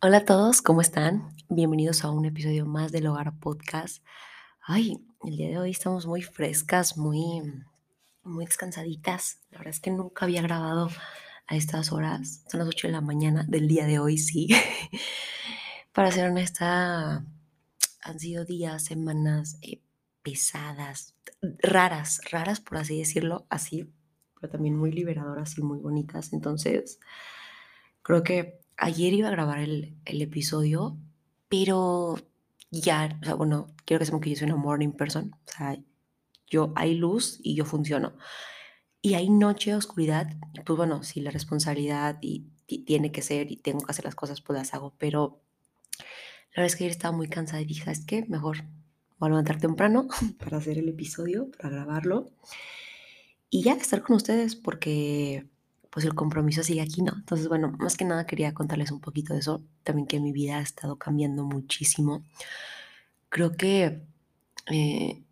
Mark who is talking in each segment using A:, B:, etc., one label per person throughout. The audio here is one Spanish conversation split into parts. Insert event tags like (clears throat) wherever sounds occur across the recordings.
A: Hola a todos, ¿cómo están? Bienvenidos a un episodio más del Hogar Podcast. Ay, el día de hoy estamos muy frescas, muy, muy descansaditas. La verdad es que nunca había grabado a estas horas. Son las 8 de la mañana del día de hoy, sí. (laughs) Para ser honesta, han sido días, semanas eh, pesadas, raras, raras por así decirlo, así, pero también muy liberadoras y muy bonitas. Entonces, creo que ayer iba a grabar el, el episodio, pero ya, o sea, bueno, quiero que sepan que yo soy una morning person, o sea, yo hay luz y yo funciono. Y hay noche, oscuridad, y pues bueno, si la responsabilidad y, y tiene que ser y tengo que hacer las cosas, pues las hago, pero la verdad es que ayer estaba muy cansada y dije, ¿sabes qué? Mejor voy a levantar temprano (laughs) para hacer el episodio, para grabarlo y ya estar con ustedes porque pues el compromiso sigue aquí, ¿no? Entonces, bueno, más que nada quería contarles un poquito de eso, también que mi vida ha estado cambiando muchísimo. Creo que eh,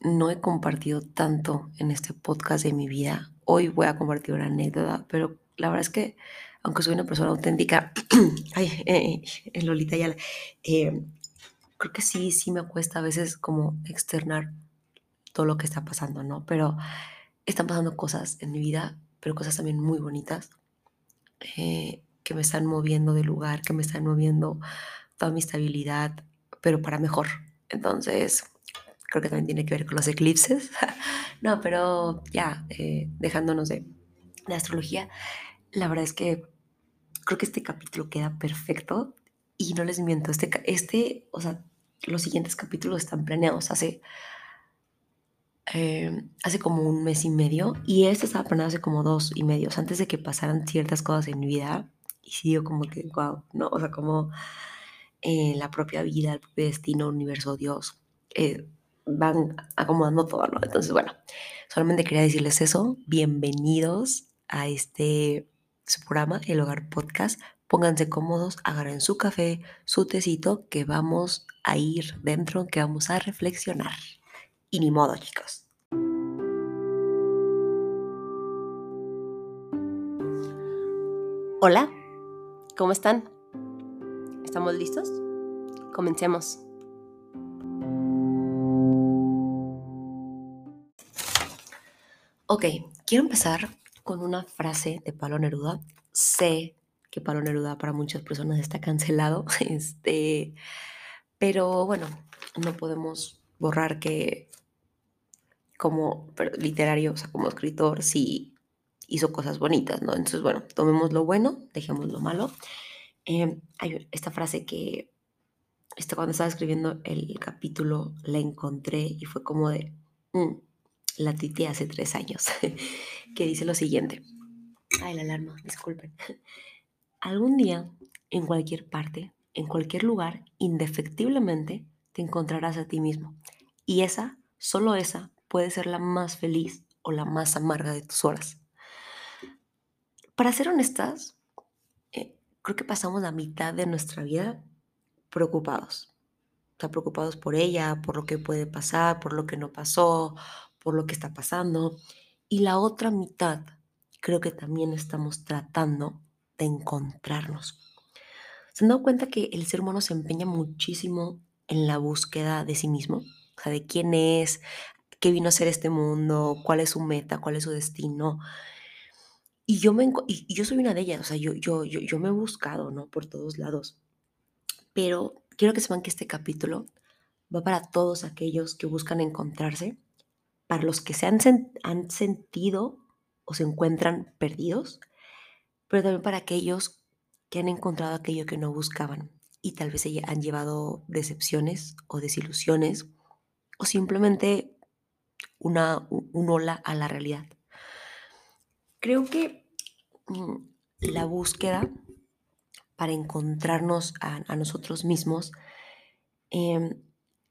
A: no he compartido tanto en este podcast de mi vida. Hoy voy a compartir una anécdota, pero la verdad es que, aunque soy una persona auténtica, (clears throat) ay, (laughs) eh, eh, Lolita ya, eh, creo que sí, sí me cuesta a veces como externar todo lo que está pasando, ¿no? Pero están pasando cosas en mi vida pero cosas también muy bonitas eh, que me están moviendo de lugar, que me están moviendo toda mi estabilidad, pero para mejor. Entonces, creo que también tiene que ver con los eclipses. (laughs) no, pero ya, eh, dejándonos de, de astrología, la verdad es que creo que este capítulo queda perfecto y no les miento, este, este, o sea, los siguientes capítulos están planeados hace eh, hace como un mes y medio y este estaba planeado hace como dos y medio, antes de que pasaran ciertas cosas en mi vida. Y sí, yo como que, wow, ¿no? O sea, como eh, la propia vida, el propio destino, universo, Dios, eh, van acomodando todo, ¿no? Entonces, bueno, solamente quería decirles eso. Bienvenidos a este programa, El Hogar Podcast. Pónganse cómodos, agarren su café, su tecito, que vamos a ir dentro, que vamos a reflexionar. Y ni modo, chicos. Hola, ¿cómo están? ¿Estamos listos? Comencemos. Ok, quiero empezar con una frase de Pablo Neruda. Sé que Pablo Neruda para muchas personas está cancelado, (laughs) este, pero bueno, no podemos borrar que como literario, o sea, como escritor, sí hizo cosas bonitas, ¿no? Entonces, bueno, tomemos lo bueno, dejemos lo malo. Eh, hay esta frase que este, cuando estaba escribiendo el capítulo la encontré y fue como de, mm, la tité hace tres años, (laughs) que dice lo siguiente. Ay, la alarma, disculpen. (laughs) Algún día, en cualquier parte, en cualquier lugar, indefectiblemente, te encontrarás a ti mismo. Y esa, solo esa, puede ser la más feliz o la más amarga de tus horas. Para ser honestas, eh, creo que pasamos la mitad de nuestra vida preocupados. O sea, preocupados por ella, por lo que puede pasar, por lo que no pasó, por lo que está pasando. Y la otra mitad creo que también estamos tratando de encontrarnos. ¿Se han dado cuenta que el ser humano se empeña muchísimo en la búsqueda de sí mismo? O sea, de quién es, qué vino a ser este mundo, cuál es su meta, cuál es su destino. Y yo, me, y yo soy una de ellas, o sea, yo, yo, yo, yo me he buscado, ¿no? Por todos lados. Pero quiero que sepan que este capítulo va para todos aquellos que buscan encontrarse, para los que se han, han sentido o se encuentran perdidos, pero también para aquellos que han encontrado aquello que no buscaban y tal vez han llevado decepciones o desilusiones o simplemente una, un hola a la realidad. Creo que mm, la búsqueda para encontrarnos a, nosotros mismos, em,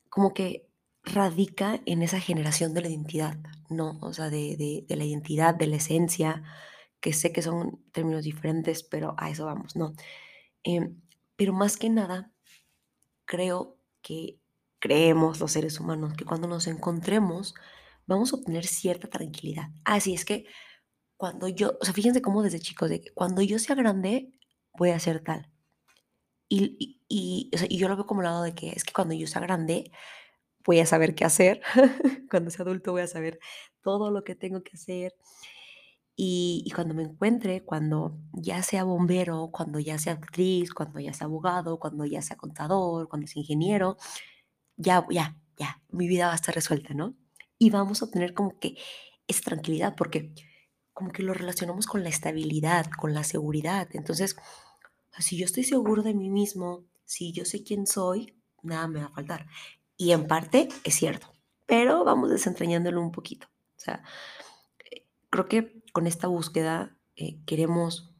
A: como que radica en esa generación de la identidad, ¿no? O sea, de, la identidad, de la esencia, que sé que son términos diferentes, pero a eso vamos, ¿no? Em, pero más que nada, creo que creemos los seres humanos que cuando nos encontremos vamos a obtener cierta tranquilidad. Así es que cuando yo, o sea, fíjense cómo desde chicos, de que cuando yo sea grande, voy a ser tal. Y, y, yo lo veo como lado de que es que cuando yo sea grande voy a saber qué hacer, (laughs) cuando sea adulto voy a saber todo lo que tengo que hacer. Y, y, cuando me encuentre, cuando ya sea bombero, cuando ya sea actriz, cuando ya sea abogado, cuando ya sea contador, cuando sea ingeniero, ya, ya, ya, mi vida va a estar resuelta, ¿no? Y vamos a tener como que esa tranquilidad, porque como que lo relacionamos con la estabilidad, con la seguridad. Entonces, si yo estoy seguro de mí mismo, si yo sé quién soy, nada me va a faltar. Y en parte es cierto, pero vamos desentrañándolo un poquito. O sea, eh, creo que con esta búsqueda eh, queremos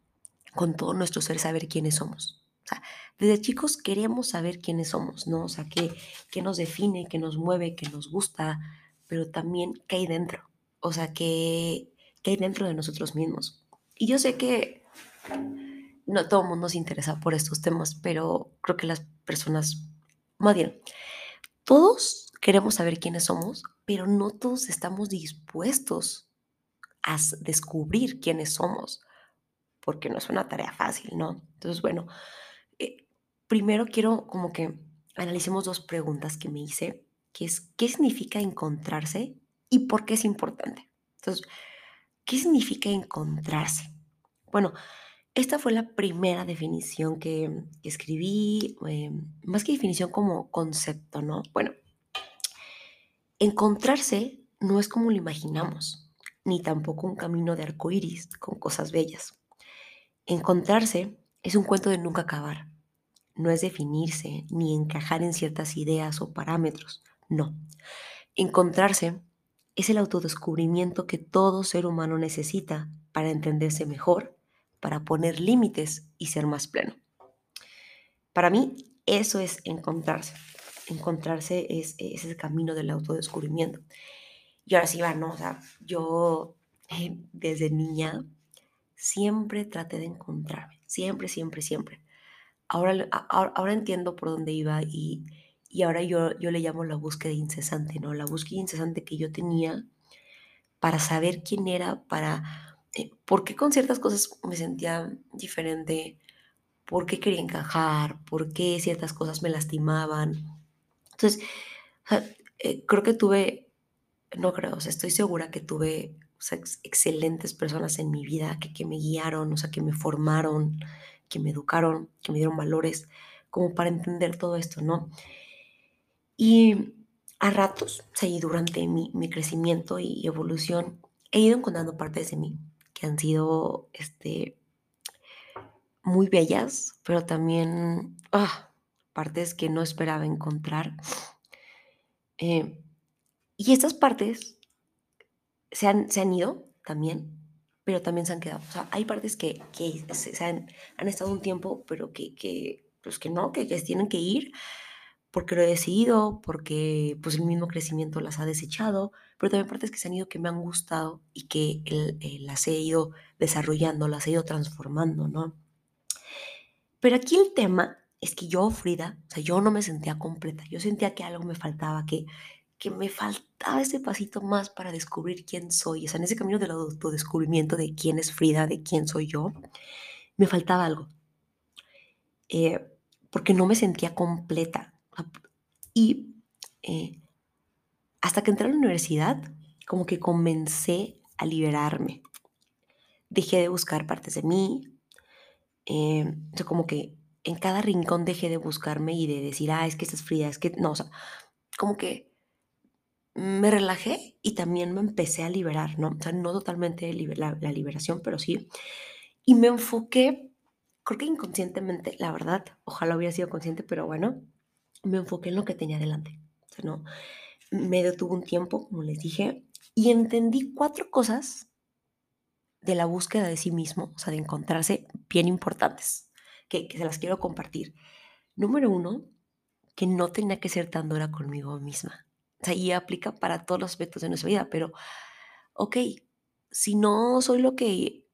A: con todo nuestro ser saber quiénes somos. O sea, desde chicos queremos saber quiénes somos, ¿no? O sea, qué, qué nos define, qué nos mueve, qué nos gusta, pero también qué hay dentro. O sea, qué, qué hay dentro de nosotros mismos. Y yo sé que no todo el mundo se interesa por estos temas, pero creo que las personas, más bien, todos queremos saber quiénes somos, pero no todos estamos dispuestos a descubrir quiénes somos, porque no es una tarea fácil, ¿no? Entonces, bueno, eh, primero quiero como que analicemos dos preguntas que me hice, que es, ¿qué significa encontrarse y por qué es importante? Entonces, ¿qué significa encontrarse? Bueno, esta fue la primera definición que, escribí, eh, más que definición como concepto, ¿no? Bueno, encontrarse no es como lo imaginamos, ni tampoco un camino de arco iris con cosas bellas. Encontrarse es un cuento de nunca acabar. No es definirse ni encajar en ciertas ideas o parámetros. No. Encontrarse es el autodescubrimiento que todo ser humano necesita para entenderse mejor para poner límites y ser más pleno. Para mí, eso es encontrarse. Encontrarse es, es el camino del autodescubrimiento. Y ahora sí va, ¿no? O sea, yo eh, desde niña siempre traté de encontrarme. Siempre, siempre, siempre. Ahora, ahora, entiendo por dónde iba y, y ahora yo, yo le llamo la búsqueda incesante, ¿no? La búsqueda incesante que yo tenía para saber quién era, para eh, por qué con ciertas cosas me sentía diferente, por qué quería encajar, por qué ciertas cosas me lastimaban. Entonces, eh, creo que tuve, no creo, o sea, estoy segura que tuve excelentes personas en mi vida que, que me guiaron, o sea, que me formaron, que me educaron, que me dieron valores, como para entender todo esto, ¿no? Y a ratos, y durante mi, mi crecimiento y evolución, he ido encontrando partes de mí han sido este, muy bellas, pero también ah, partes que no esperaba encontrar. Eh, y estas partes se han, se han, ido también, pero también se han quedado. O sea, hay partes que, que se, han, han, estado un tiempo, pero que, que, pues que no, que, que tienen que ir porque lo he decidido, porque pues el mismo crecimiento las ha desechado, pero también partes que se han ido que me han gustado y que eh, las he ido desarrollando, las he ido transformando, ¿no? Pero aquí el tema es que yo, Frida, o sea, yo no me sentía completa, yo sentía que algo me faltaba, que, que me faltaba ese pasito más para descubrir quién soy, o sea, en ese camino del autodescubrimiento de quién es Frida, de quién soy yo, me faltaba algo. Eh, porque no me sentía completa. Y eh, hasta que entré a la universidad, como que comencé a liberarme. Dejé de buscar partes de mí. Eh, como que en cada rincón dejé de buscarme y de decir, ah, es que estás fría, es que no, o sea, como que me relajé y también me empecé a liberar, ¿no? O sea, no totalmente la, la liberación, pero sí. Y me enfoqué, creo que inconscientemente, la verdad, ojalá hubiera sido consciente, pero bueno, me enfoqué en lo que tenía delante. O sea, no, me detuve un tiempo, como les dije, y entendí cuatro cosas de la búsqueda de sí mismo, o sea, de encontrarse bien importantes, que, que se las quiero compartir. Número uno, que no tenía que ser tan dura conmigo misma. O sea, y aplica para todos los aspectos de nuestra vida, pero, ok, si no soy lo que,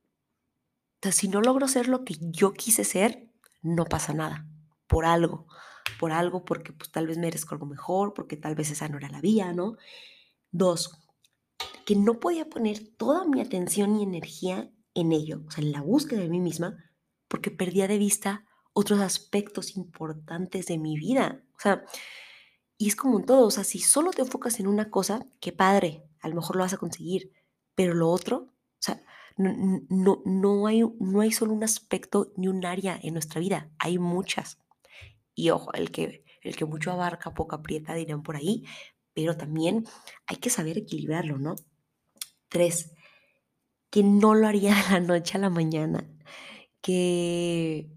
A: o sea, si no logro ser lo que yo quise ser, no pasa nada, por algo por algo, porque pues tal vez merezco algo mejor, porque tal vez esa no era la vía, ¿no? Dos, que no podía poner toda mi atención y energía en ello, o sea, en la búsqueda de mí misma, porque perdía de vista otros aspectos importantes de mi vida. O sea, y es como en todo, o sea, si solo te enfocas en una cosa, qué padre, a lo mejor lo vas a conseguir, pero lo otro, o sea, no, no, no, hay, no hay solo un aspecto ni un área en nuestra vida, hay muchas. Y ojo, el que, el que mucho abarca, poco aprieta, dirán por ahí, pero también hay que saber equilibrarlo, ¿no? Tres, que no lo haría de (laughs) la noche a la mañana, que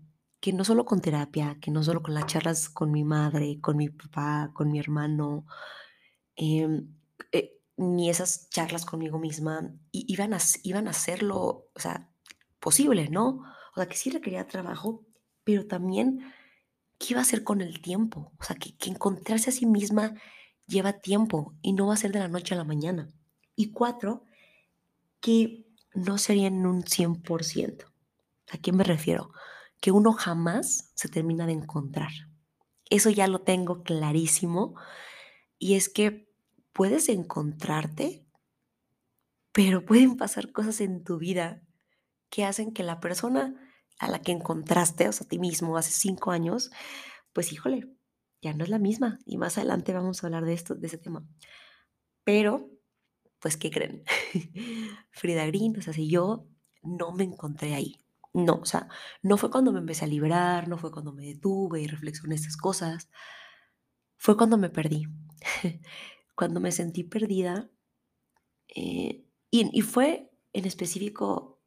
A: que no solo con terapia, que no solo con las charlas con mi madre, con mi papá, con mi hermano, em, eh, ni esas charlas conmigo misma iban a, iban a hacerlo, o sea, posible, ¿no? O sea, que sí requería trabajo, pero también qué iba a hacer con el tiempo. O sea, que, encontrarse a sí misma lleva tiempo y no va a ser de la noche a la mañana. Y cuatro, que no serían un 100%. ¿A qué me refiero? que uno jamás se termina de encontrar. Eso ya lo tengo clarísimo. Y es que puedes encontrarte, pero pueden pasar cosas en tu vida que hacen que la persona a la que encontraste, o sea, a ti mismo hace cinco años, pues híjole, ya no es la misma. Y más adelante vamos a hablar de esto, de ese tema. Pero, pues, ¿qué creen? (laughs) Frida Green, o sea, si yo no me encontré ahí, no, o sea, no fue cuando me empecé a liberar, no fue cuando me detuve y reflexioné estas cosas. Fue cuando me perdí. (laughs) cuando me sentí perdida. Eh, y, fue en específico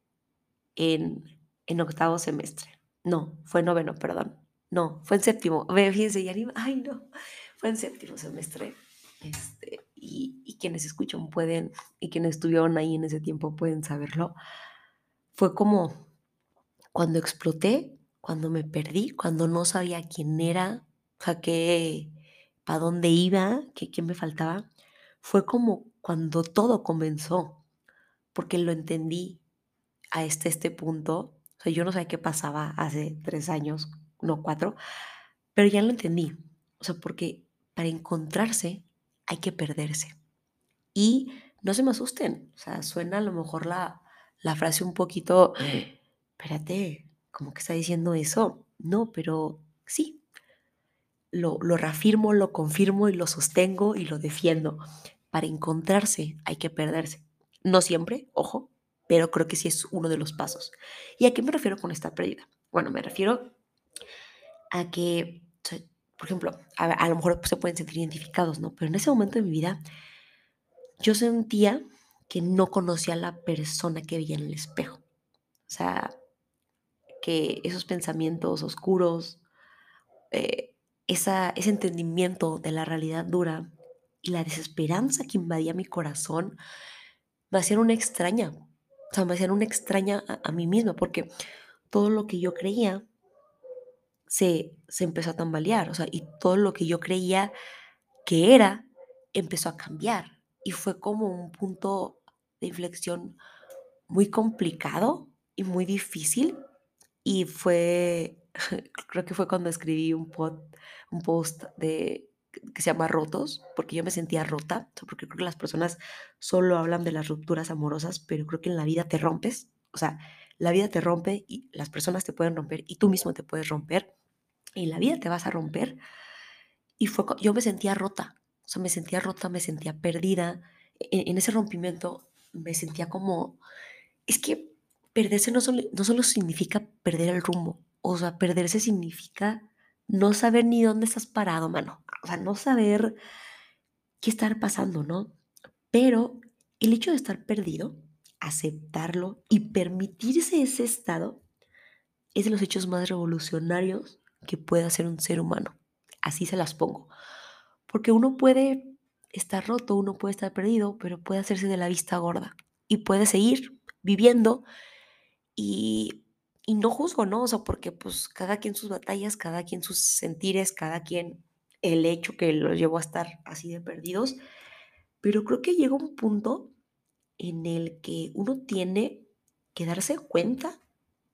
A: en, en octavo semestre. No, fue noveno, perdón. No, fue en séptimo. Fíjense, ya ni, ay no, fue en séptimo semestre. Este, y, y, quienes escuchan pueden, y quienes estuvieron ahí en ese tiempo pueden saberlo. Fue como cuando exploté, cuando me perdí, cuando no sabía quién era, o sea, qué, para dónde iba, qué, qué me faltaba, fue como cuando todo comenzó, porque lo entendí a este, este punto. Yo no sabía qué pasaba hace tres años, no cuatro, pero ya lo entendí. O sea, porque para encontrarse hay que perderse. Y no se me asusten, o sea, suena a lo mejor la, la frase un poquito espérate, ¿cómo que está diciendo eso? No, pero sí. Lo, lo reafirmo, lo confirmo y lo sostengo y lo defiendo. Para encontrarse hay que perderse. No siempre, ojo, pero creo que sí es uno de los pasos. ¿Y a qué me refiero con esta pérdida? Bueno, me refiero a que, por ejemplo, a, lo mejor se pueden sentir identificados, ¿no? Pero en ese momento de mi vida, yo sentía que no conocía a la persona que veía en el espejo. O sea, que esos pensamientos oscuros, eh, esa, ese entendimiento de la realidad dura y la desesperanza que invadía mi corazón me hacían una extraña, sea, me hacían una extraña a, mí misma, porque todo lo que yo creía se, se empezó a tambalear, o sea, y todo lo que yo creía que era empezó a cambiar. Y fue como un punto de inflexión muy complicado y muy difícil y fue, (laughs) creo que fue cuando escribí un, un post de, que se llama Rotos, porque yo me sentía rota, porque creo que las personas solo hablan de las rupturas amorosas, pero creo que en la vida te rompes, o sea, la vida te rompe y las personas te pueden romper y tú mismo te puedes romper y la vida te vas a romper. Y fue, yo me sentía rota, o sea, me sentía rota, me sentía perdida. En, en ese rompimiento me sentía como, es que perderse no solo, no solo significa perder el rumbo, o sea, perderse significa no saber ni dónde estás parado, mano. O sea, no saber qué estar pasando, ¿no? Pero el hecho de estar perdido, aceptarlo y permitirse ese estado es de los hechos más revolucionarios que puede hacer un ser humano. Así se las pongo. Porque uno puede estar roto, uno puede estar perdido, pero puede hacerse de la vista gorda y puede seguir viviendo y, no juzgo, ¿no? O sea, porque pues cada quien sus batallas, cada quien sus sentires, cada quien el hecho que los llevó a estar así de perdidos. Pero creo que llega un punto en el que uno tiene que darse cuenta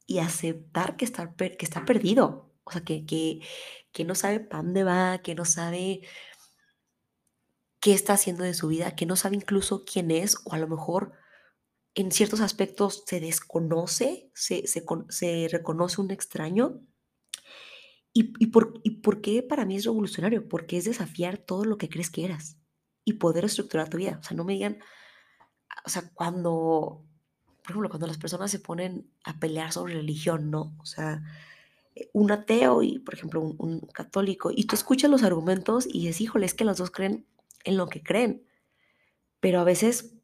A: y aceptar que está, que está perdido. O sea, que, que, que no sabe para dónde va, que no sabe qué está haciendo de su vida, que no sabe incluso quién es, o a lo mejor en ciertos aspectos se desconoce, se, se, reconoce un extraño ¿Y, y, por, ¿Y por qué para mí es revolucionario? Porque es desafiar todo lo que crees que eras y poder estructurar tu vida. O sea, no me digan, o sea, cuando, por ejemplo, cuando las personas se ponen a pelear sobre religión, ¿no? O sea, eh, un ateo y, por ejemplo, un, un católico, y tú escuchas los argumentos y dices, híjole, es que los dos creen en lo que creen, pero a veces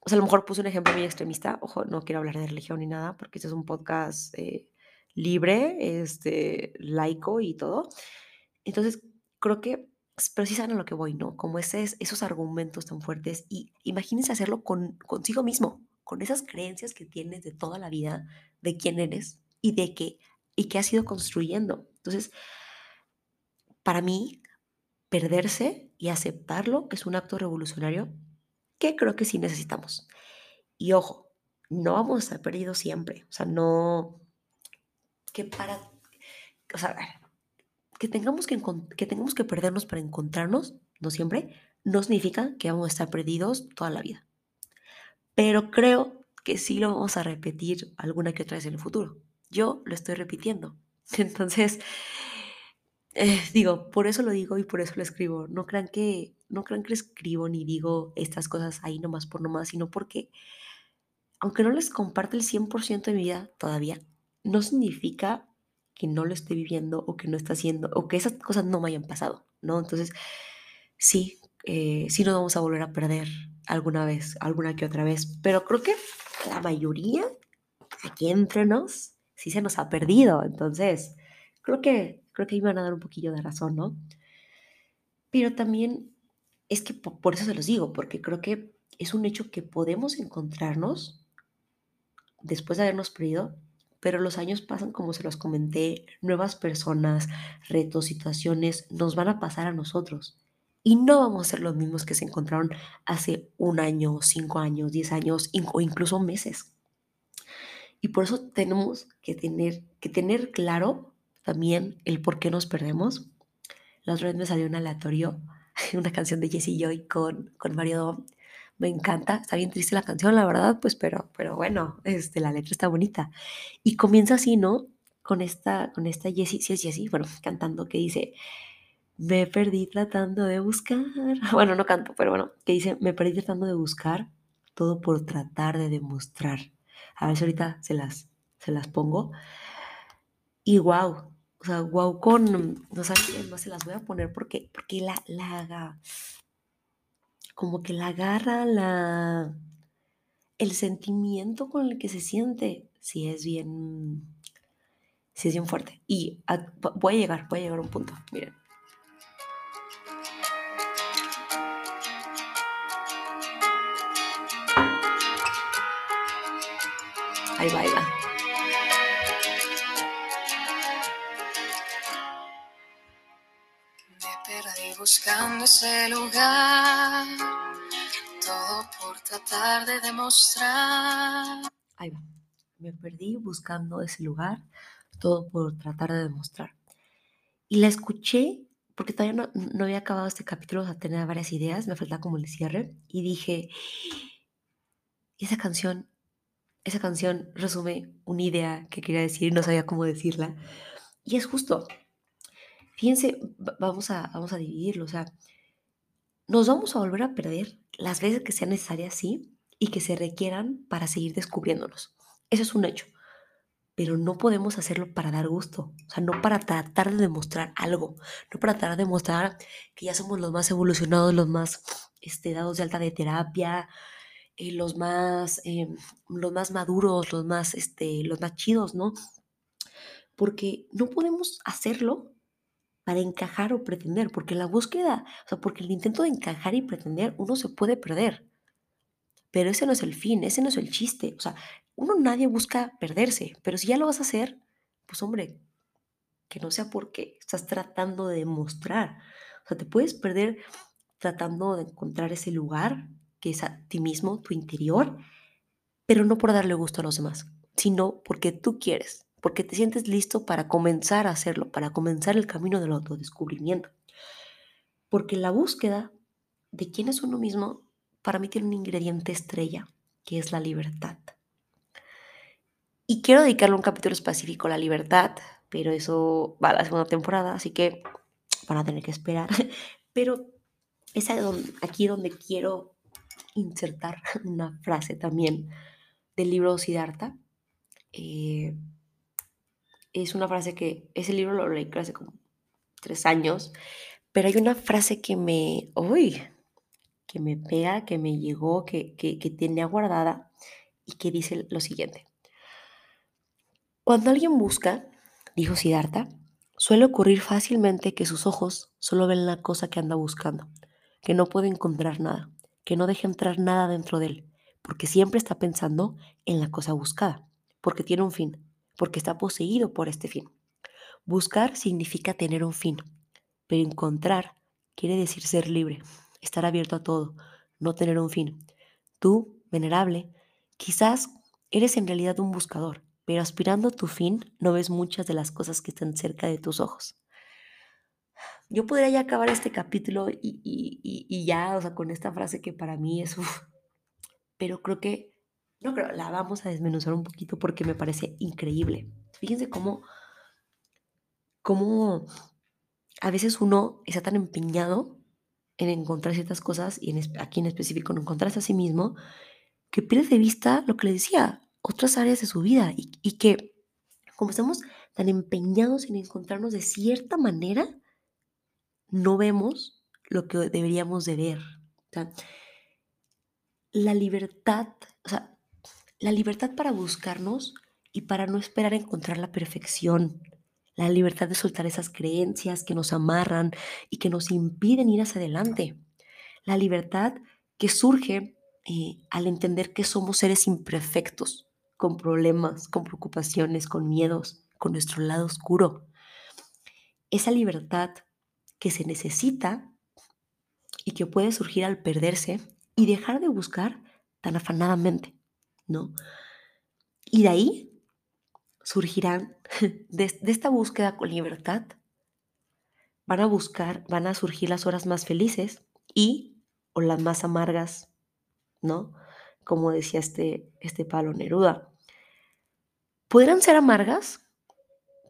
A: o sea, a lo mejor puse un ejemplo muy extremista, ojo, no quiero hablar de religión ni nada, porque este es un podcast eh, libre, este, laico y todo. Entonces, creo que, pero sí saben a lo que voy, ¿no? Como ese, esos argumentos tan fuertes y imagínense hacerlo con, consigo mismo, con esas creencias que tienes de toda la vida, de quién eres y de qué, y qué has ido construyendo. Entonces, para mí, perderse y aceptarlo es un acto revolucionario que creo que sí necesitamos. Y ojo, no vamos a estar perdidos siempre. O sea, no. Que para. O sea, que tengamos que, que tengamos que perdernos para encontrarnos, no siempre, no significa que vamos a estar perdidos toda la vida. Pero creo que sí lo vamos a repetir alguna que otra vez en el futuro. Yo lo estoy repitiendo. (laughs) Entonces, eh, digo, por eso lo digo y por eso lo escribo. No crean que, no crean que escribo ni digo estas cosas ahí nomás por nomás, sino porque, aunque no les comparte el 100% de mi vida todavía, no significa que no lo esté viviendo o que no está haciendo o que esas cosas no me hayan pasado, ¿no? Entonces, sí, eh, sí nos vamos a volver a perder alguna vez, alguna que otra vez, pero creo que la mayoría, aquí entre nos, sí se nos ha perdido. Entonces, creo que creo que iban a dar un poquillo de razón, ¿no? Pero también es que por eso se los digo, porque creo que es un hecho que podemos encontrarnos después de habernos perdido, pero los años pasan, como se los comenté, nuevas personas, retos, situaciones nos van a pasar a nosotros. Y no vamos a ser los mismos que se encontraron hace un año, cinco años, diez años o incluso meses. Y por eso tenemos que tener, que tener claro también el por qué nos perdemos. La otra vez me salió un aleatorio, (laughs) una canción de Jessie Joy con, con Mario Me encanta, está bien triste la canción, la verdad, pues, pero, pero bueno, este, la letra está bonita. Y comienza así, ¿no? Con esta, con esta Jessie, es Jessie, bueno, cantando, que dice, me perdí tratando de buscar, (laughs) bueno, no canto, pero bueno, que dice, me perdí tratando de buscar, todo por tratar de demostrar. A ver si ahorita se las, se las pongo. Y wow, o sea, wow con, no saben más se las voy a poner porque, porque la, la, como que la agarra la, el sentimiento con el que se siente, si es bien, si es bien fuerte. Y voy a llegar, voy a llegar a un punto, miren. Ahí va, ahí va.
B: Buscando ese lugar, todo por tratar de demostrar.
A: Ahí va, me perdí buscando ese lugar, todo por tratar de demostrar. Y la escuché porque todavía no, había acabado este capítulo, o sea, varias ideas, me faltaba como el cierre, y dije, esa canción, esa canción resume una idea que quería decir y no sabía cómo decirla. Y es justo, Fíjense, vamos a, vamos a dividirlo, o sea, nos vamos a volver a perder las veces que sean necesarias, sí, y que se requieran para seguir descubriéndonos. Eso es un hecho, pero no podemos hacerlo para dar gusto, o sea, no para tratar de demostrar algo, no para tratar de demostrar que ya somos los más evolucionados, los más este, dados de alta de terapia, eh, los, más, eh, los más maduros, los más, este, los más chidos, ¿no? Porque no podemos hacerlo para encajar o pretender, porque la búsqueda, o sea, porque el intento de encajar y pretender, uno se puede perder. Pero ese no es el fin, ese no es el chiste. O sea, uno nadie busca perderse, pero si ya lo vas a hacer, pues hombre, que no sea porque estás tratando de demostrar. O sea, te puedes perder tratando de encontrar ese lugar que es a ti mismo, tu interior, pero no por darle gusto a los demás, sino porque tú quieres, porque te sientes listo para comenzar a hacerlo, para comenzar el camino del autodescubrimiento. Porque la búsqueda de quién es uno mismo, para mí tiene un ingrediente estrella, que es la libertad. Y quiero dedicarle un capítulo específico a la libertad, pero eso va a la segunda temporada, así que van a tener que esperar. (laughs) Pero es aquí donde quiero insertar (laughs) una frase también del libro Siddhartha. Es una frase que ese libro lo leí hace como tres años, pero hay una frase que me, uy, que me pega, que me llegó, que, que, que tenía guardada y que dice lo siguiente. Cuando alguien busca, dijo Siddhartha, suele ocurrir fácilmente que sus ojos solo ven la cosa que anda buscando, que no puede encontrar nada, que no deja entrar nada dentro de él, porque siempre está pensando en la cosa buscada, porque tiene un fin, porque está poseído por este fin. Buscar significa tener un fin, pero encontrar quiere decir ser libre, estar abierto a todo, no tener un fin. Tú, venerable, quizás eres en realidad un buscador, pero aspirando a tu fin no ves muchas de las cosas que están cerca de tus ojos. Yo podría ya acabar este capítulo y, ya, o sea, con esta frase que para mí es, pero creo que, no creo, la vamos a desmenuzar un poquito porque me parece increíble. Fíjense cómo, cómo a veces uno está tan empeñado en encontrar ciertas cosas y en, aquí en específico en encontrarse a sí mismo, que pierde de vista lo que le decía, otras áreas de su vida y, que como estamos tan empeñados en encontrarnos de cierta manera, no vemos lo que deberíamos de ver. la libertad, o sea, la libertad para buscarnos y para no esperar encontrar la perfección, la libertad de soltar esas creencias que nos amarran y que nos impiden ir hacia adelante, la libertad que surge eh, al entender que somos seres imperfectos, con problemas, con preocupaciones, con miedos, con nuestro lado oscuro. Esa libertad que se necesita y que puede surgir al perderse y dejar de buscar tan afanadamente, ¿no? Y de ahí surgirán, (laughs) de, esta búsqueda con libertad, van a buscar, van a surgir las horas más felices y o las más amargas, ¿no? Como decía este, este Neruda. Podrán ser amargas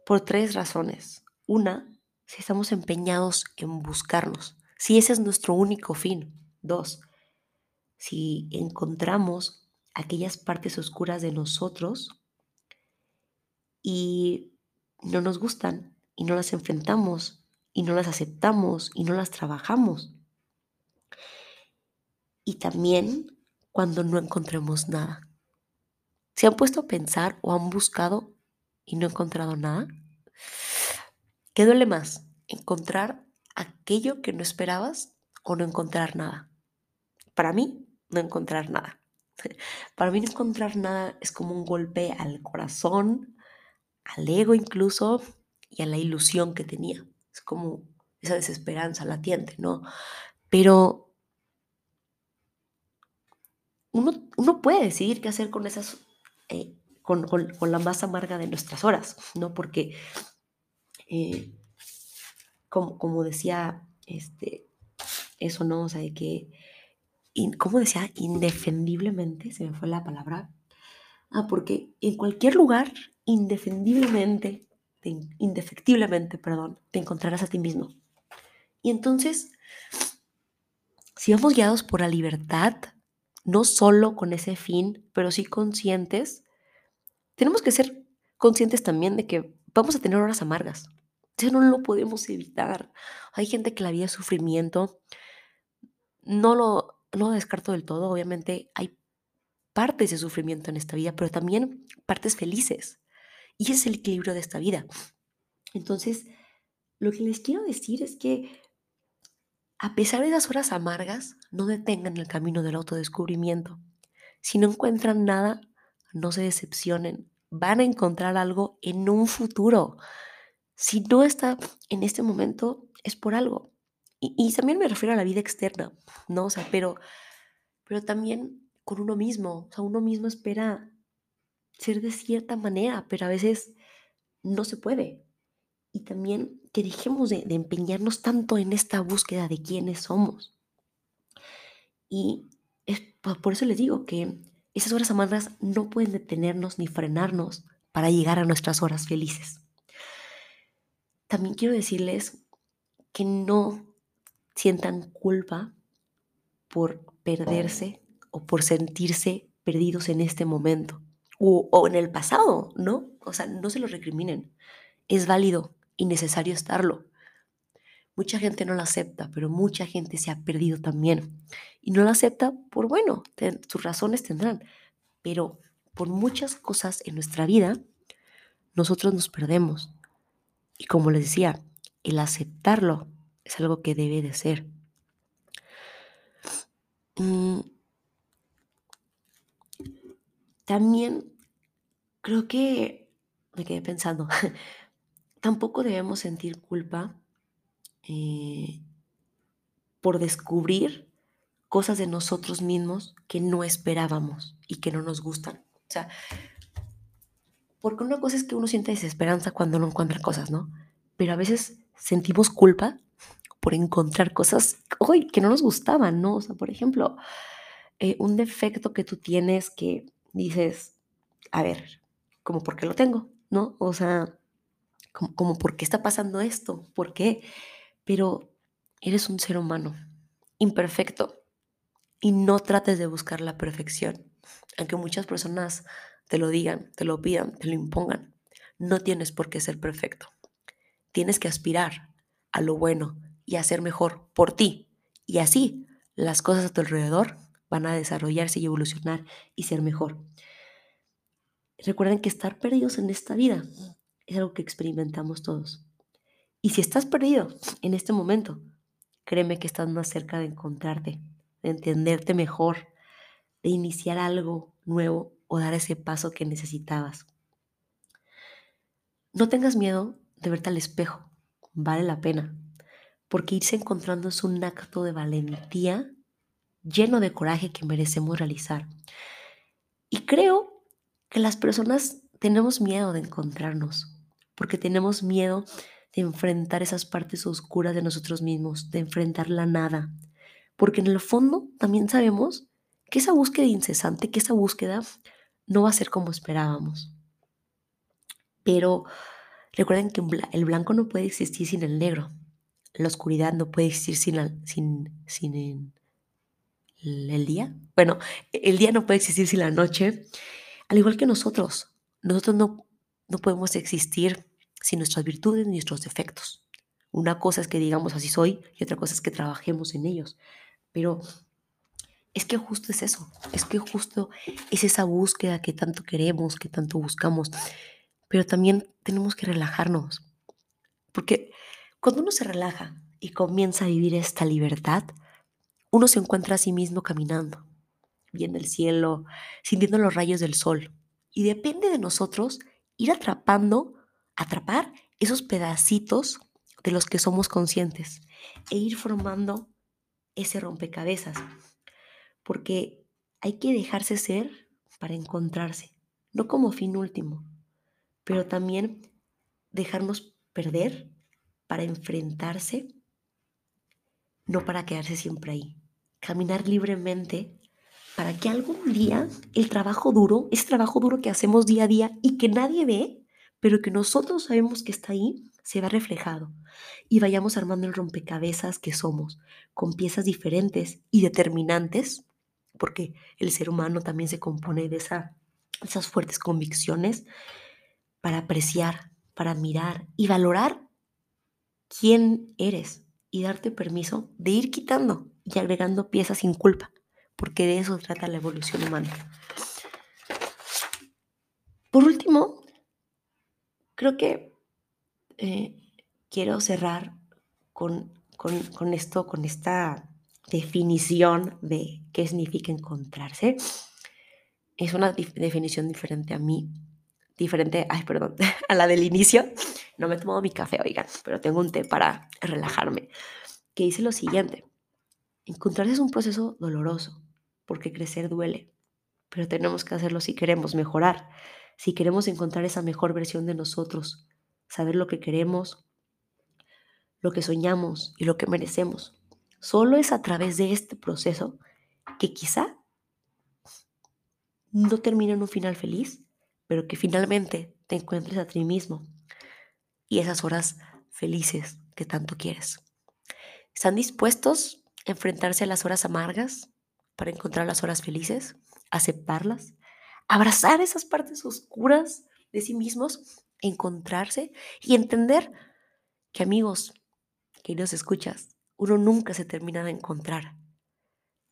A: por tres razones. Una, si estamos empeñados en buscarnos, si ese es nuestro único fin. Dos, si encontramos aquellas partes oscuras de nosotros y no nos gustan y no las enfrentamos y no las aceptamos y no las trabajamos. Y también cuando no encontremos nada. ¿Se han puesto a pensar o han buscado y no encontrado nada? ¿Qué duele más? ¿Encontrar aquello que no esperabas o no encontrar nada? Para mí, no encontrar nada. (laughs) Para mí no encontrar nada es como un golpe al corazón, al ego incluso y a la ilusión que tenía. Es como esa desesperanza latiente, ¿no? Pero uno, uno puede decidir qué hacer con esas eh, con, la más amarga de nuestras horas, ¿no? Porque, eh, como, como, decía, este, eso, ¿no? O sea, de que, ¿cómo decía? Indefendiblemente, se me fue la palabra. Ah, porque en cualquier lugar, indefendiblemente, indefectiblemente, perdón, te encontrarás a ti mismo. Y entonces, si vamos guiados por la libertad, no solo con ese fin, pero sí conscientes, tenemos que ser conscientes también de que vamos a tener horas amargas. Eso no lo podemos evitar. Hay gente que la vida es sufrimiento. No lo, no descarto del todo. Obviamente hay partes de sufrimiento en esta vida, pero también partes felices. Y es el equilibrio de esta vida. Entonces, lo que les quiero decir es que a pesar de las horas amargas, no detengan el camino del autodescubrimiento. Si no encuentran nada, no se decepcionen. Van a encontrar algo en un futuro. Si no está en este momento, es por algo. Y, también me refiero a la vida externa, ¿no? O sea, pero, pero también con uno mismo. O sea, uno mismo espera ser de cierta manera, pero a veces no se puede y también que dejemos de, empeñarnos tanto en esta búsqueda de quiénes somos. Y es, por eso les digo que esas horas amargas no pueden detenernos ni frenarnos para llegar a nuestras horas felices. también quiero decirles que no sientan culpa por perderse o por sentirse perdidos en este momento o, en el pasado, ¿no? O sea, no se lo recriminen. Es válido y necesario estarlo. Mucha gente no lo acepta, pero mucha gente se ha perdido también. Y no lo acepta por, bueno, sus razones tendrán, pero por muchas cosas en nuestra vida, nosotros nos perdemos. Y como les decía, el aceptarlo es algo que debe de ser. Mm. También creo que me quedé pensando, (laughs) tampoco debemos sentir culpa eh, por descubrir cosas de nosotros mismos que no esperábamos y que no nos gustan. O sea, porque una cosa es que uno siente desesperanza cuando no encuentra cosas, ¿no? Pero a veces sentimos culpa por encontrar cosas hoy que no nos gustaban, ¿no? O sea, por ejemplo, eh, un defecto que tú tienes que dices, a ver, como por qué lo tengo, ¿no? O sea, como, como por qué está pasando esto, ¿por qué? Pero eres un ser humano imperfecto y no trates de buscar la perfección, aunque muchas personas te lo digan, te lo pidan, te lo impongan. No tienes por qué ser perfecto. Tienes que aspirar a lo bueno y a ser mejor por ti. Y así las cosas a tu alrededor van a desarrollarse y evolucionar y ser mejor. Recuerden que estar perdidos en esta vida es algo que experimentamos todos. Y si estás perdido en este momento, créeme que estás más cerca de encontrarte, de entenderte mejor, de iniciar algo nuevo o dar ese paso que necesitabas. No tengas miedo de verte al espejo, vale la pena, porque irse encontrando es un acto de valentía lleno de coraje que merecemos realizar. Y creo que las personas tenemos miedo de encontrarnos, porque tenemos miedo de enfrentar esas partes oscuras de nosotros mismos, de enfrentar la nada. Porque en el fondo también sabemos que esa búsqueda incesante, que esa búsqueda no va a ser como esperábamos. Pero recuerden que el blanco no puede existir sin el negro. La oscuridad no puede existir sin, sin, sin el día. Bueno, el día no puede existir sin la noche. Al igual que nosotros, nosotros no, no podemos existir sin nuestras virtudes ni nuestros defectos. Una cosa es que digamos así soy y otra cosa es que trabajemos en ellos. Pero es que justo es eso, es que justo es esa búsqueda que tanto queremos, que tanto buscamos. Pero también tenemos que relajarnos. Porque cuando uno se relaja y comienza a vivir esta libertad, uno se encuentra a sí mismo caminando, viendo el cielo, sintiendo los rayos del sol. Y depende de nosotros ir atrapando atrapar esos pedacitos de los que somos conscientes e ir formando ese rompecabezas. Porque hay que dejarse ser para encontrarse, no como fin último, pero también dejarnos perder para enfrentarse, no para quedarse siempre ahí. Caminar libremente para que algún día el trabajo duro, ese trabajo duro que hacemos día a día y que nadie ve, pero que nosotros sabemos que está ahí, se va reflejado y vayamos armando el rompecabezas que somos, con piezas diferentes y determinantes, porque el ser humano también se compone de esa, esas fuertes convicciones para apreciar, para mirar y valorar quién eres y darte permiso de ir quitando y agregando piezas sin culpa, porque de eso trata la evolución humana. Por último, Creo que eh, quiero cerrar con, con, esto, con esta definición de qué significa encontrarse. Es una definición diferente a mí, diferente, (laughs) a la del inicio. No me he tomado mi café, oigan, pero tengo un té para relajarme, que dice lo siguiente. Encontrarse es un proceso doloroso, porque crecer duele, pero tenemos que hacerlo si queremos mejorar si queremos encontrar esa mejor versión de nosotros, saber lo que queremos, lo que soñamos y lo que merecemos. Solo es a través de este proceso que quizá no termine en un final feliz, pero que finalmente te encuentres a ti mismo y esas horas felices que tanto quieres. ¿Están dispuestos a enfrentarse a las horas amargas para encontrar las horas felices? ¿Aceptarlas? ¿Abrazar esas partes oscuras de sí mismos? ¿Encontrarse? Y entender que amigos, que nos escuchas, uno nunca se termina de encontrar.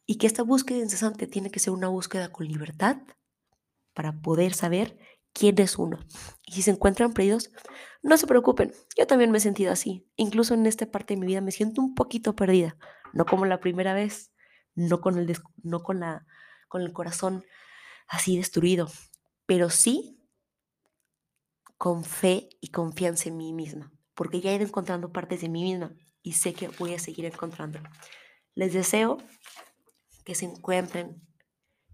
A: Y que esta búsqueda incesante tiene que ser una búsqueda con libertad para poder saber quién es uno. Y si se encuentran perdidos, no se preocupen, yo también me he sentido así. Incluso en esta parte de mi vida me siento un poquito perdida, no como la primera vez, no con el, no con la, con el corazón así destruido, pero sí con fe y confianza en mí misma, porque ya he ido encontrando partes de mí misma y sé que voy a seguir encontrando. Les deseo que se encuentren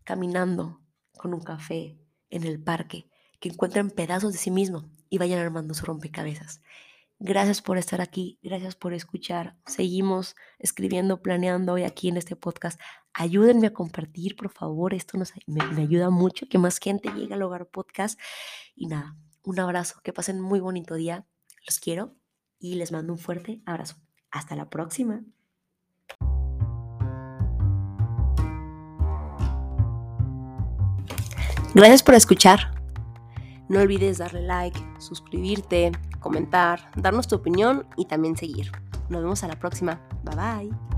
A: caminando con un café en el parque, que encuentren pedazos de sí mismo y vayan armando su rompecabezas. Gracias por estar aquí, gracias por escuchar. Seguimos escribiendo, planeando hoy aquí en este podcast. Ayúdenme a compartir, por favor, esto nos, me, me ayuda mucho que más gente llegue al hogar podcast. Y nada, un abrazo, que pasen muy bonito día, los quiero y les mando un fuerte abrazo. Hasta la próxima. Gracias por escuchar. No olvides darle like, suscribirte, comentar, darnos tu opinión y también seguir. Nos vemos a la próxima. Bye bye.